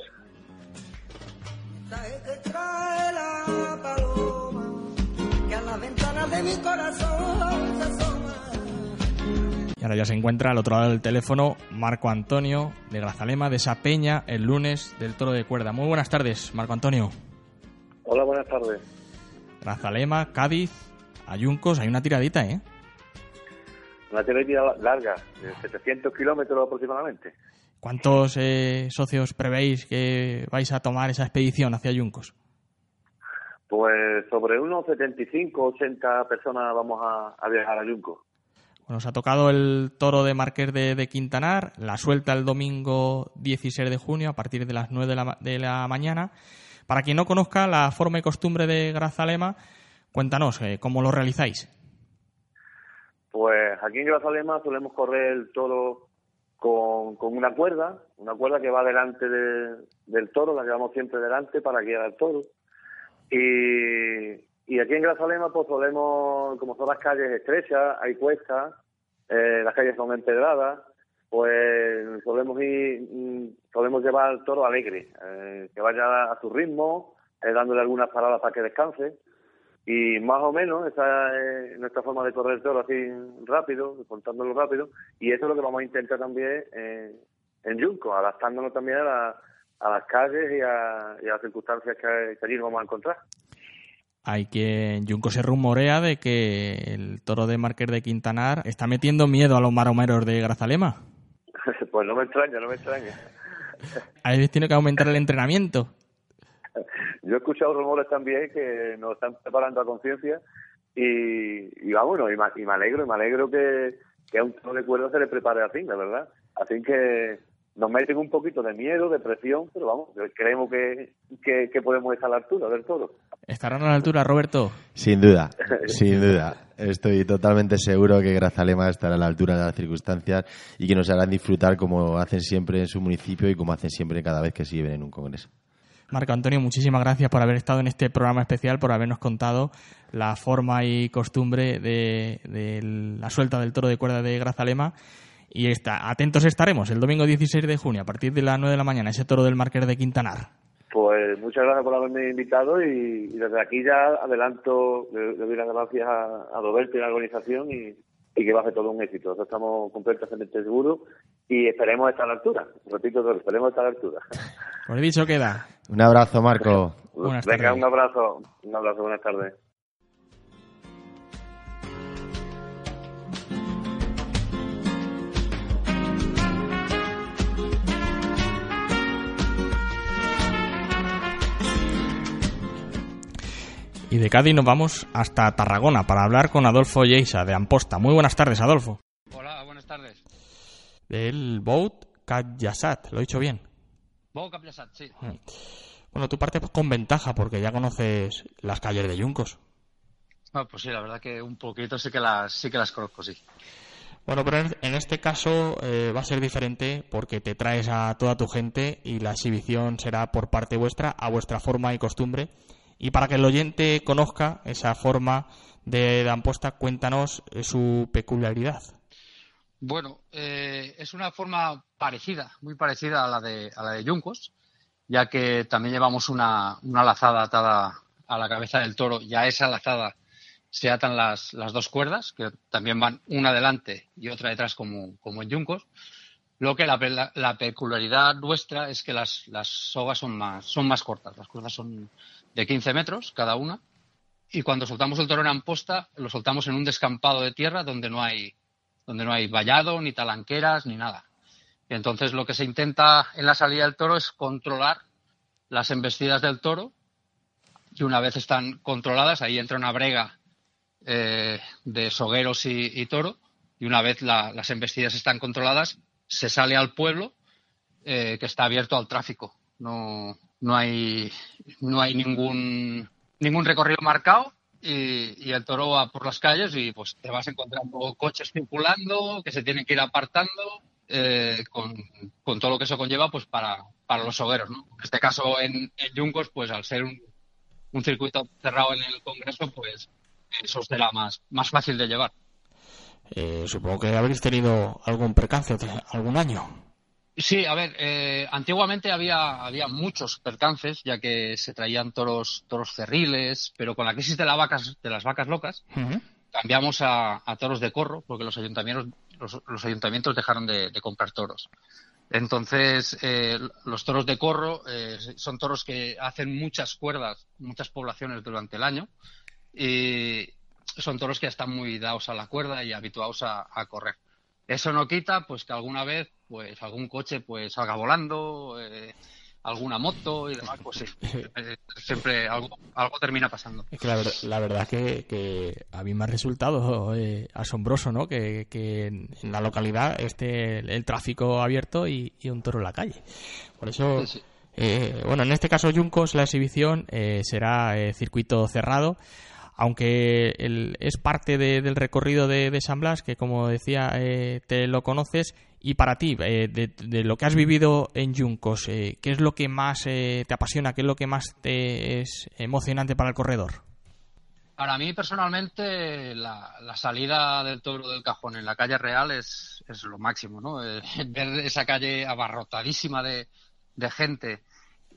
Y ahora ya se encuentra al otro lado del teléfono Marco Antonio de Grazalema, de esa peña, el lunes del toro de cuerda. Muy buenas tardes, Marco Antonio. Hola, buenas tardes. Grazalema, Cádiz, Ayuncos, hay una tiradita, ¿eh? Una tiradita larga, de 700 kilómetros aproximadamente. ¿Cuántos eh, socios prevéis que vais a tomar esa expedición hacia Ayuncos? Pues sobre unos 75, 80 personas vamos a, viajar a Yunco. Bueno, os ha tocado el toro de Marqués de, Quintanar, la suelta el domingo 16 de junio a partir de las 9 de la, de la mañana. Para quien no conozca la forma y costumbre de Grazalema, cuéntanos, eh, ¿cómo lo realizáis? Pues aquí en Grazalema solemos correr el toro con, una cuerda, una cuerda que va delante del toro, la llevamos siempre delante para guiar al toro. Y, y aquí en Grazalema pues solemos, como son las calles estrechas, hay cuestas, eh, las calles son empedradas, pues solemos ir, mm, solemos llevar al toro alegre, eh, que vaya a su ritmo, eh, dándole algunas paradas para que descanse. Y más o menos esa es nuestra forma de correr el toro así rápido, contándolo rápido. Y eso es lo que vamos a intentar también en Junco, adaptándonos también a la, a las calles y a, las circunstancias que, allí nos vamos a encontrar. hay que Junco se rumorea de que el toro de Márquez de Quintanar está metiendo miedo a los maromeros de Grazalema. pues no me extraña, no me extraña. Ahí tiene que aumentar el entrenamiento. Yo he escuchado rumores también que nos están preparando a conciencia y, y vamos, y, me, alegro, y me alegro que, que a un toro de cuerda se le prepare así, la verdad. Así que nos meten un poquito de miedo, de presión, pero vamos, creemos que, que, podemos estar a la altura del todo. ¿Estarán a la altura, Roberto? Sin duda, sin duda. Estoy totalmente seguro que Grazalema estará a la altura de las circunstancias y que nos harán disfrutar como hacen siempre en su municipio y como hacen siempre cada vez que se lleven en un congreso. Marco Antonio, muchísimas gracias por haber estado en este programa especial, por habernos contado la forma y costumbre de, de la suelta del toro de cuerda de Grazalema y está, atentos estaremos el domingo 16 de junio a partir de las 9 de la mañana, ese toro del Marqués de Quintanar. Pues muchas gracias por haberme invitado y, desde aquí ya adelanto, le, doy las gracias a, a Roberto y a la organización y, que va a ser todo un éxito. Nosotros estamos completamente seguros y esperemos estar a la altura. Repito, esperemos estar a la altura. Por dicho queda. Un abrazo, Marco. Venga, un abrazo. Un abrazo, buenas tardes. Y de Cádiz nos vamos hasta Tarragona para hablar con Adolfo Lleisa de Amposta. Muy buenas tardes, Adolfo. Hola, buenas tardes. Del Boat Katyasat, ¿lo he dicho bien? Boat Katyasat, sí. Mm. Bueno, tú partes con ventaja porque ya conoces las calles de Yuncos. Ah, pues sí, la verdad que un poquito sí que las, sí que las conozco, sí. Bueno, pero en este caso eh, va a ser diferente porque te traes a toda tu gente y la exhibición será por parte vuestra, a vuestra forma y costumbre y para que el oyente conozca esa forma de Amposta, cuéntanos eh, su peculiaridad. Bueno, eh, es una forma parecida, muy parecida a la de, a la de Yuncos, ya que también llevamos una, una lazada atada a la cabeza del toro y a esa lazada se atan las, las dos cuerdas, que también van una delante y otra detrás como, como en Yuncos. Lo que la, la, peculiaridad nuestra es que las, las sogas son más, son más cortas, las cuerdas son de 15 metros cada una. Y cuando soltamos el toro en amposta, lo soltamos en un descampado de tierra donde no hay, donde no hay vallado, ni talanqueras, ni nada. Y entonces lo que se intenta en la salida del toro es controlar las embestidas del toro. Y una vez están controladas, ahí entra una brega eh, de sogueros y, toro. Y una vez las embestidas están controladas, se sale al pueblo eh, que está abierto al tráfico. No, no hay, no hay ningún, ningún recorrido marcado y, el toro va por las calles y pues te vas encontrando coches circulando que se tienen que ir apartando eh, con, con, todo lo que eso conlleva pues para, para los hogueros. ¿no? En este caso en, en Yuncos, pues al ser un, un, circuito cerrado en el Congreso, pues eso será más, más fácil de llevar. Eh, supongo que habréis tenido algún percance algún año. Sí, a ver, eh, antiguamente había, había muchos percances, ya que se traían toros, toros cerriles, pero con la crisis de, vacas, de las vacas locas, cambiamos a, toros de corro, porque los ayuntamientos, los, ayuntamientos dejaron de, comprar toros. Entonces, eh, los toros de corro eh, son toros que hacen muchas cuerdas, muchas poblaciones durante el año, y son toros que están muy dados a la cuerda y habituados a correr. Eso no quita pues que alguna vez pues algún coche pues salga volando, eh, alguna moto y demás, pues sí, eh, siempre algo, algo termina pasando. Es que la, verdad, la verdad que, que a mí me ha resultado eh, asombroso, ¿no? Que, que, en la localidad esté el, tráfico abierto y, un toro en la calle. Por eso, bueno, en este caso Yuncos, la exhibición será circuito cerrado aunque es parte del recorrido de, San Blas, que como decía, eh, te lo conoces, y para ti, eh, de, lo que has vivido en Yuncos, eh, ¿qué es lo que más te apasiona, qué es lo que más te es emocionante para el corredor? Para mí, personalmente, la, salida del toro del cajón en la calle real es, es lo máximo, ¿no? ver esa calle abarrotadísima de, de gente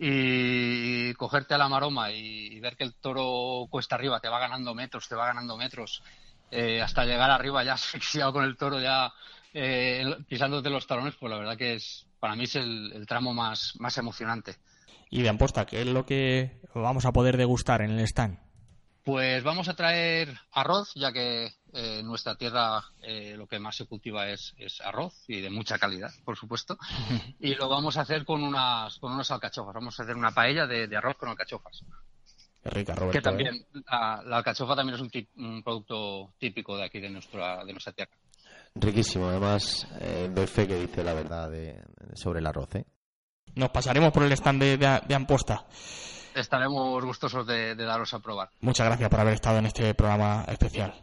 y cogerte a la maroma y ver que el toro cuesta arriba, te va ganando metros, te va ganando metros, eh, hasta llegar arriba ya asfixiado con el toro, ya eh, pisándote los talones, pues la verdad que es para mí es el, tramo más, más emocionante. Y de Amposta, ¿qué es lo que vamos a poder degustar en el stand? Pues vamos a traer arroz, ya que eh, en nuestra tierra eh, lo que más se cultiva es, arroz y de mucha calidad, por supuesto. Y lo vamos a hacer con unas, con unas alcachofas. Vamos a hacer una paella de, arroz con alcachofas. Qué rica, Roberto. Que también, la, alcachofa también es un, producto típico de aquí, de nuestra, de nuestra tierra. Riquísimo, además, eh, doy fe que dice la verdad sobre el arroz. ¿eh? Nos pasaremos por el stand de, de Amposta estaremos gustosos de, daros a probar. Muchas gracias por haber estado en este programa especial.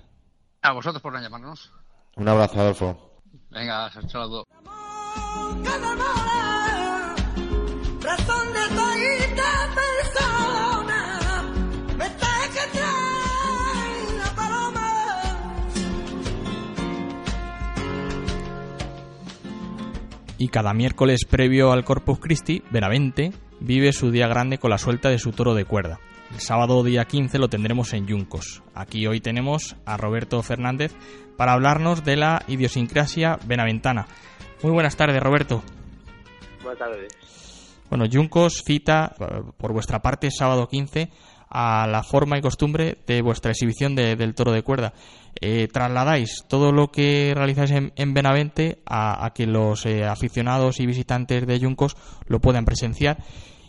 A vosotros por no llamarnos. Un abrazo, Adolfo. Venga, saludo. Y cada miércoles previo al Corpus Christi, Benavente vive su día grande con la suelta de su toro de cuerda. El sábado día 15 lo tendremos en Yuncos. Aquí hoy tenemos a Roberto Fernández para hablarnos de la idiosincrasia benaventana. Muy buenas tardes, Roberto. Buenas tardes. Bueno, Yuncos cita, eh, por vuestra parte, sábado 15, a la forma y costumbre de vuestra exhibición del toro de cuerda. Eh, trasladáis todo lo que realizáis en, Benavente a, que los eh, aficionados y visitantes de Yuncos lo puedan presenciar.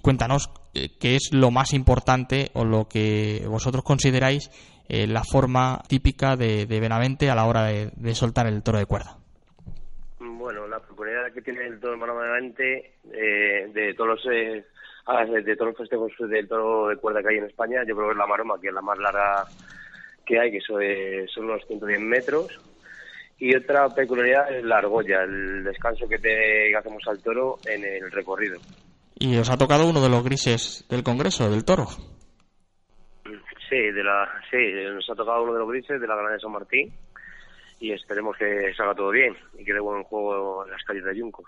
Cuéntanos eh, qué es lo más importante o lo que vosotros consideráis la forma típica de, Benavente a la hora de, soltar el toro de cuerda. Bueno, la peculiaridad que tiene el toro de Benavente de todos los de todos los festejos del toro de cuerda que hay en España, yo creo que es la maroma, que es la más larga que hay, que son unos 110 metros. Y otra peculiaridad es la argolla, el descanso que, te, hacemos al toro en el recorrido. ¿Y os ha tocado uno de los grises del Congreso, del toro? Sí, de la, sí, nos ha tocado uno de los grises de la Granada de San Martín y esperemos que salga todo bien y que dé buen juego en las calles de Yuncos.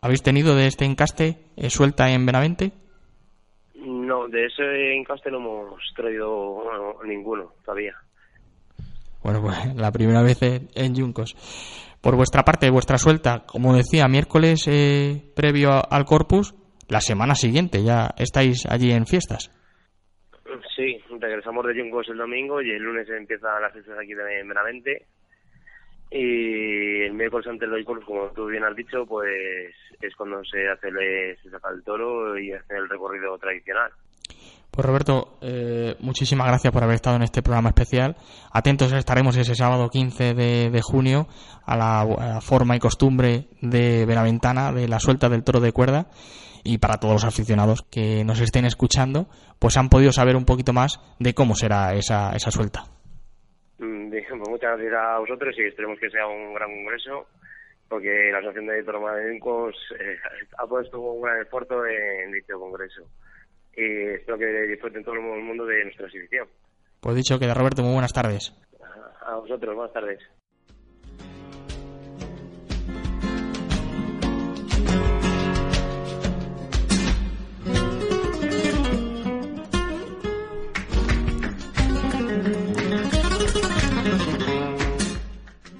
¿Habéis tenido de este encaste eh, suelta en Benavente? No, de ese encaste no hemos traído ninguno todavía. Bueno, pues la primera vez en Yuncos. Por vuestra parte, vuestra suelta, como decía, miércoles eh, previo al Corpus, la semana siguiente ya estáis allí en fiestas. Sí, regresamos de Yuncos el domingo y el lunes empiezan las fiestas aquí de Benavente y el miércoles antes del Corpus, como tú bien has dicho, pues es cuando se hace se saca el toro y hace el recorrido tradicional. Pues Roberto, eh, muchísimas gracias por haber estado en este programa especial. Atentos estaremos ese sábado 15 de, junio a la, forma y costumbre de Benaventana, de la suelta del toro de cuerda. Y para todos los aficionados que nos estén escuchando, pues han podido saber un poquito más de cómo será esa, esa suelta. Mm, pues muchas gracias a vosotros y esperemos que sea un gran congreso porque la Asociación de Toromadénicos eh, ha puesto un gran esfuerzo en dicho congreso y espero que disfruten todo el mundo de nuestra exhibición. Pues dicho que de Roberto, muy buenas tardes. A vosotros, buenas tardes.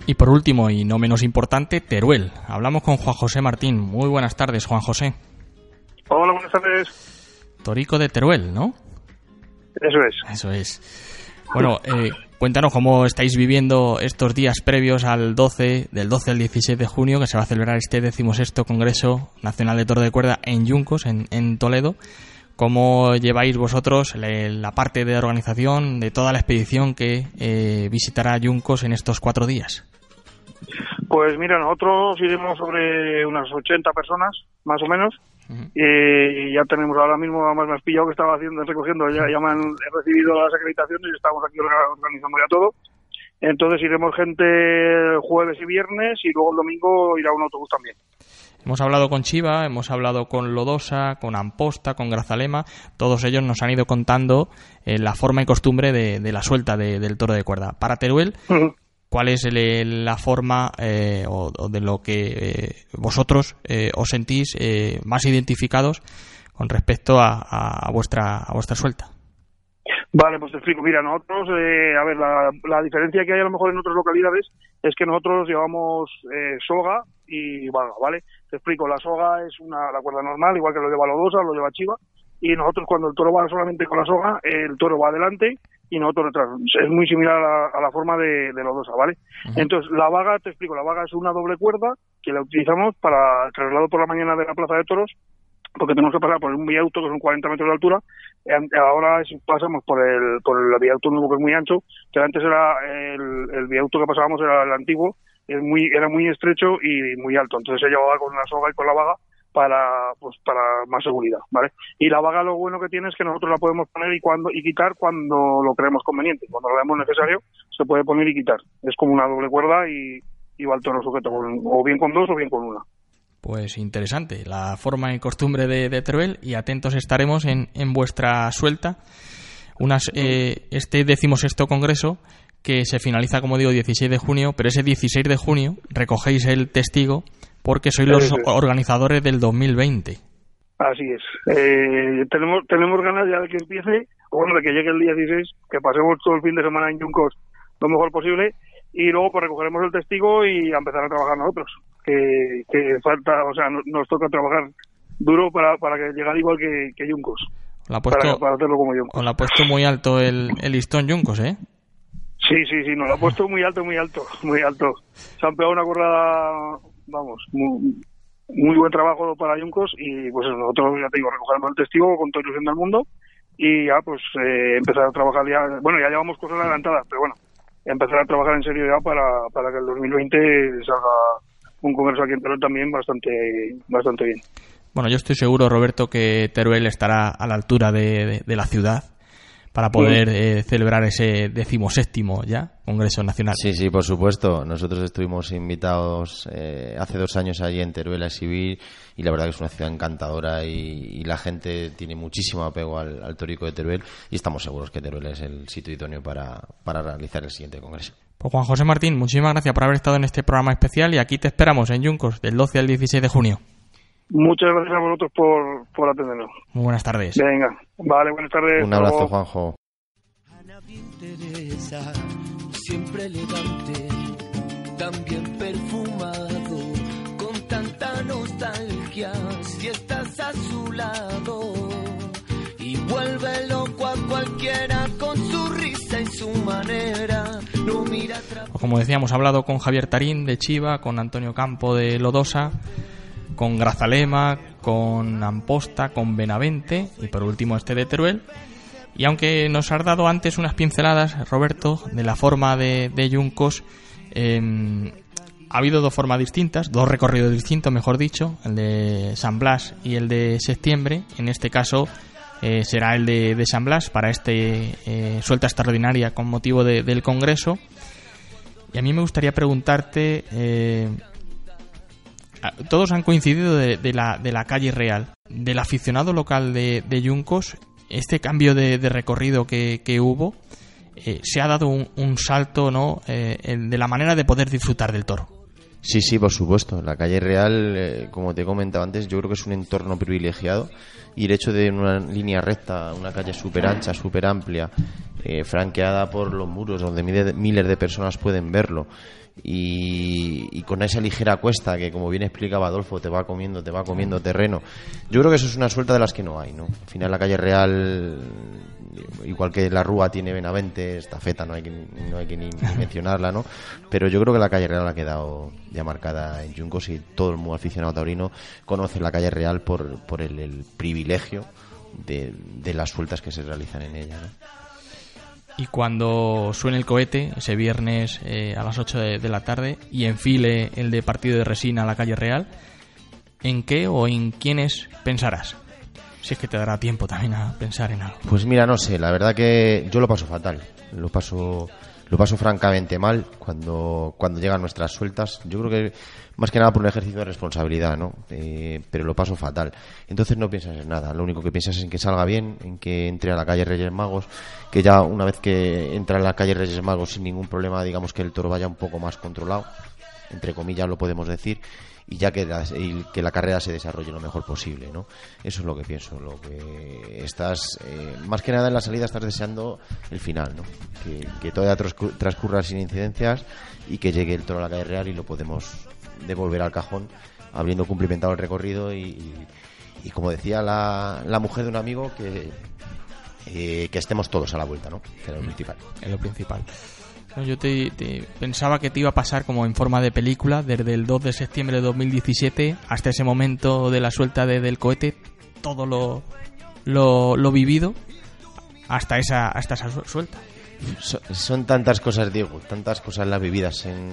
Y por último, y no menos importante, Teruel. Hablamos con Juan José Martín. Muy buenas tardes, Juan José. Hola, buenas tardes. Torico de Teruel, ¿no? Eso es. Eso es. Bueno, eh, cuéntanos cómo estáis viviendo estos días previos al 12, del 12 al 16 de junio, que se va a celebrar este decimosexto Congreso Nacional de Toro de Cuerda en Yuncos, en, Toledo. ¿Cómo lleváis vosotros la parte de organización de toda la expedición que eh, visitará Yuncos en estos cuatro días? Pues mira, nosotros iremos sobre unas 80 personas, más o menos, y ya tenemos ahora mismo, además me has pillado que estaba haciendo, recogiendo, ya, ya me han recibido las acreditaciones y estamos aquí organizando ya todo. Entonces iremos gente jueves y viernes y luego el domingo irá un autobús también. Hemos hablado con Chiva, hemos hablado con Lodosa, con Amposta, con Grazalema. Todos ellos nos han ido contando eh, la forma y costumbre de, la suelta del toro de cuerda. Para Teruel, cuál es la forma eh, o, de lo que eh, vosotros eh, os sentís más identificados con respecto a, vuestra a vuestra suelta. Vale, pues te explico. Mira, nosotros, a ver, la, diferencia que hay a lo mejor en otras localidades es que nosotros llevamos soga y valga, ¿vale? Te explico, la soga es una la cuerda normal, igual que lo lleva Lodosa, lo lleva Chiva, y nosotros cuando el toro va solamente con la soga, el toro va adelante y nosotros detrás. Es muy similar a, la forma de, de los dos, ¿vale? Entonces, la vaga, te explico, la vaga es una doble cuerda que la utilizamos para el traslado por la mañana de la plaza de toros porque tenemos que pasar por un viaducto que son 40 metros de altura. Eh, ahora pasamos por el, por el viaducto nuevo que es muy ancho, que antes era el, el viaducto que pasábamos era el antiguo, es muy, era muy estrecho y muy alto. Entonces se llevaba con la soga y con la vaga para pues para más seguridad, ¿vale? Y la vaga lo bueno que tiene es que nosotros la podemos poner y cuando y quitar cuando lo creemos conveniente, cuando lo vemos necesario se puede poner y quitar. Es como una doble cuerda y, y va el toro sujeto o bien con dos o bien con una. Pues interesante, la forma y costumbre de, de Teruel y atentos estaremos en, en vuestra suelta. Unas, eh, este decimosexto congreso que se finaliza, como digo, 16 de junio, pero ese 16 de junio recogéis el testigo porque sois los organizadores del 2020. Así es. Eh, tenemos tenemos ganas ya de que empiece, o bueno, de que llegue el día 16, que pasemos todo el fin de semana en Yuncos lo mejor posible y luego pues recogeremos el testigo y a empezar a trabajar nosotros que, falta, o sea, nos, toca trabajar duro para, para que llegar igual que, que Juncos. para, hacerlo como Juncos. lo ha puesto muy alto el, el listón Juncos, ¿eh? Sí, sí, sí, nos lo ha puesto muy alto, muy alto, muy alto. Se han pegado una corrada, vamos, muy, muy buen trabajo para Juncos y pues nosotros, ya te digo, recogemos el testigo con toda ilusión del mundo y ya pues eh, empezar a trabajar ya, bueno, ya llevamos cosas adelantadas, pero bueno, empezar a trabajar en serio ya para, para que el 2020 salga un congreso aquí en Teruel también bastante, bastante bien. Bueno, yo estoy seguro, Roberto, que Teruel estará a la altura de, la ciudad para poder eh, celebrar ese decimoséptimo ya Congreso Nacional. Sí, sí, por supuesto. Nosotros estuvimos invitados eh, hace dos años allí en Teruel a exhibir y la verdad que es una ciudad encantadora y, la gente tiene muchísimo apego al, al, tórico de Teruel y estamos seguros que Teruel es el sitio idóneo para, para realizar el siguiente Congreso. Pues Juan José Martín, muchísimas gracias por haber estado en este programa especial y aquí te esperamos en Yuncos del 12 al 16 de junio. Muchas gracias a vosotros por, por atendernos. Muy buenas tardes. Venga, vale, buenas tardes. Un abrazo, Juanjo. siempre elegante, también perfumado, con tanta nostalgia, si estás a su lado, y vuelve loco a cualquiera con su risa y su manera como decíamos, hablado con Javier Tarín de Chiva, con Antonio Campo de Lodosa, con Grazalema, con Amposta, con Benavente y por último este de Teruel. Y aunque nos has dado antes unas pinceladas, Roberto, de la forma de, de Yuncos, em, ha habido dos formas distintas, dos recorridos distintos, mejor dicho, el de San Blas y el de septiembre. En este caso eh, será el de, San Blas para este eh, suelta extraordinaria con motivo del Congreso. Y a mí me gustaría preguntarte, eh, todos han coincidido de, la, de la calle real, del aficionado local de, de Yuncos, este cambio de, recorrido que, hubo, se ha dado un, salto ¿no? de la manera de poder disfrutar del toro. Sí, sí, por supuesto. La calle real, como te comentaba antes, yo creo que es un entorno privilegiado y el hecho de una línea recta, una calle súper ancha, súper amplia, eh, franqueada por los muros donde miles de personas pueden verlo y, con esa ligera cuesta que como bien explicaba Adolfo te va comiendo, te va comiendo terreno. Yo creo que eso es una suelta de las que no hay, ¿no? Al final la calle Real, igual que la Rúa tiene Benavente, esta feta no hay que, no hay que ni, mencionarla, ¿no? Pero yo creo que la calle Real ha quedado ya marcada en Juncos y todo el mundo aficionado taurino conoce la calle Real por, por el, privilegio de, de, las sueltas que se realizan en ella, ¿no? Y cuando suene el cohete, ese viernes eh, a las 8 de, la tarde, y enfile el de partido de resina a la calle Real, ¿en qué o en quiénes pensarás? Si es que te dará tiempo también a pensar en algo. Pues mira, no sé, la verdad que yo lo paso fatal. Lo paso, lo paso francamente mal cuando, cuando llegan nuestras sueltas. Yo creo que más que nada por un ejercicio de responsabilidad, ¿no? Eh, pero lo paso fatal. Entonces no piensas en nada, lo único que piensas es en que salga bien, en que entre a la calle Reyes Magos, que ya una vez que entra en la calle Reyes Magos sin ningún problema, digamos que el toro vaya un poco más controlado, entre comillas lo podemos decir, y ya que la, que la carrera se desarrolle lo mejor posible, ¿no? Eso es lo que pienso, lo que estás, eh, más que nada en la salida estás deseando el final, ¿no? Que, que todavía transcurra sin incidencias y que llegue el toro a la calle real y lo podemos de volver al cajón habiendo cumplimentado el recorrido y, y como decía la, la mujer de un amigo, que, eh, que estemos todos a la vuelta, ¿no? Que es lo principal. Es lo principal. Yo te, pensaba que te iba a pasar como en forma de película, desde el 2 de septiembre de 2017 hasta ese momento de la suelta de- del cohete, todo lo, lo, lo vivido hasta esa, hasta esa su- suelta. So- Son tantas cosas, Diego, tantas cosas las vividas en,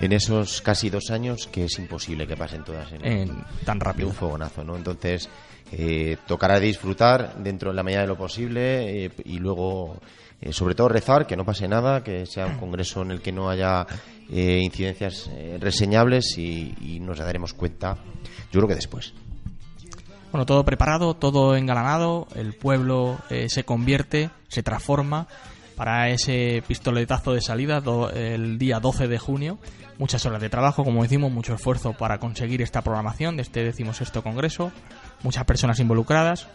en esos casi dos años que es imposible que pasen todas en, En- tan rápido. un fogonazo, ¿no? Entonces, eh, tocará disfrutar dentro de la medida de lo posible eh, y luego, eh, sobre todo, rezar, que no pase nada, que sea un congreso en el que no haya eh, incidencias reseñables y, y nos daremos cuenta, yo creo que después. Bueno, todo preparado, todo engalanado, el pueblo eh, se convierte, se transforma para ese pistoletazo de salida el día 12 de junio. Muchas horas de trabajo, como decimos, mucho esfuerzo para conseguir esta programación de este decimosexto congreso, muchas personas involucradas,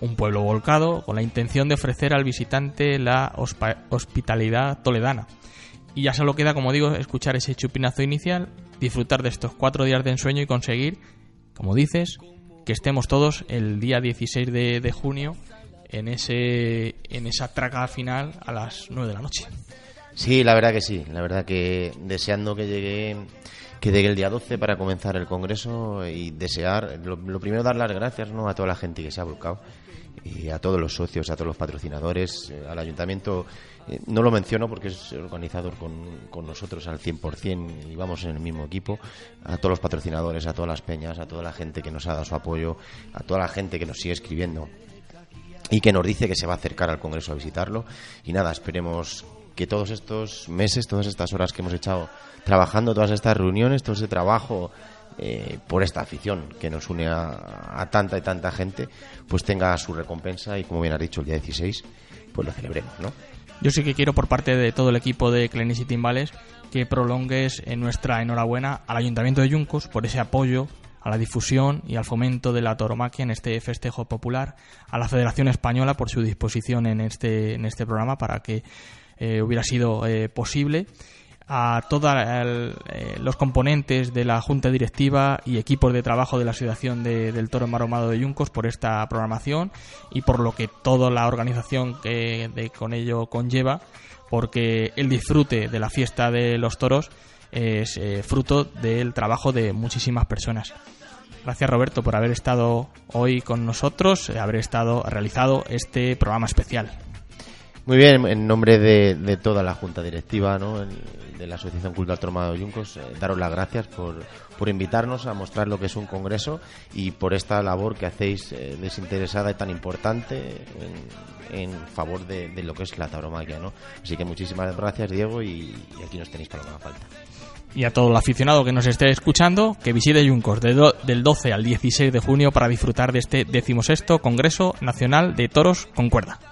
un pueblo volcado con la intención de ofrecer al visitante la hospitalidad toledana. Y ya solo queda, como digo, escuchar ese chupinazo inicial, disfrutar de estos cuatro días de ensueño y conseguir, como dices, que estemos todos el día 16 de, de junio en ese en esa traga final a las 9 de la noche. Sí, la verdad que sí. La verdad que deseando que llegue, que llegue el día 12 para comenzar el congreso y desear, lo, lo primero dar las gracias ¿no? a toda la gente que se ha volcado y a todos los socios, a todos los patrocinadores, eh, al ayuntamiento. eh, no lo menciono porque es organizador con, con nosotros al 100% y vamos en el mismo equipo. A todos los patrocinadores, a todas las peñas, a toda la gente que nos ha dado su apoyo, a toda la gente que nos sigue escribiendo y que nos dice que se va a acercar al Congreso a visitarlo. Y nada, esperemos que todos estos meses, todas estas horas que hemos echado trabajando, todas estas reuniones, todo ese trabajo eh, por esta afición que nos une a, a tanta y tanta gente, pues tenga su recompensa y como bien has dicho, el día 16, pues lo celebremos, ¿no? Yo sí que quiero por parte de todo el equipo de Clenis y Timbales que prolongues en nuestra enhorabuena al Ayuntamiento de Yuncos por ese apoyo a la difusión y al fomento de la tauromaquia en este festejo popular, a la Federación Española por su disposición en este, en este programa para que eh, hubiera sido eh, posible, a todos los componentes de la Junta Directiva y equipos de trabajo de la Asociación de- del Toro Enmaromado de Yuncos por esta programación y por lo que toda la organización que de- con ello conlleva, porque el disfrute de la fiesta de los toros es eh, fruto del trabajo de muchísimas personas. Gracias Roberto por haber estado hoy con nosotros, eh, haber estado realizado este programa especial. Muy bien, en nombre de, toda la Junta Directiva ¿no? De la Asociación Cultural Tormado Yuncos, eh, daros las gracias por, por invitarnos a mostrar lo que es un congreso y por esta labor que hacéis desinteresada y tan importante en, favor de, lo que es la tauromaquia. ¿no? Así que muchísimas gracias, Diego, y, y aquí nos tenéis para lo que haga falta. Y a todo el aficionado que nos esté escuchando, que visite Yuncos del 12 al 16 de junio para disfrutar de este decimosexto Congreso Nacional de Toros con Cuerda.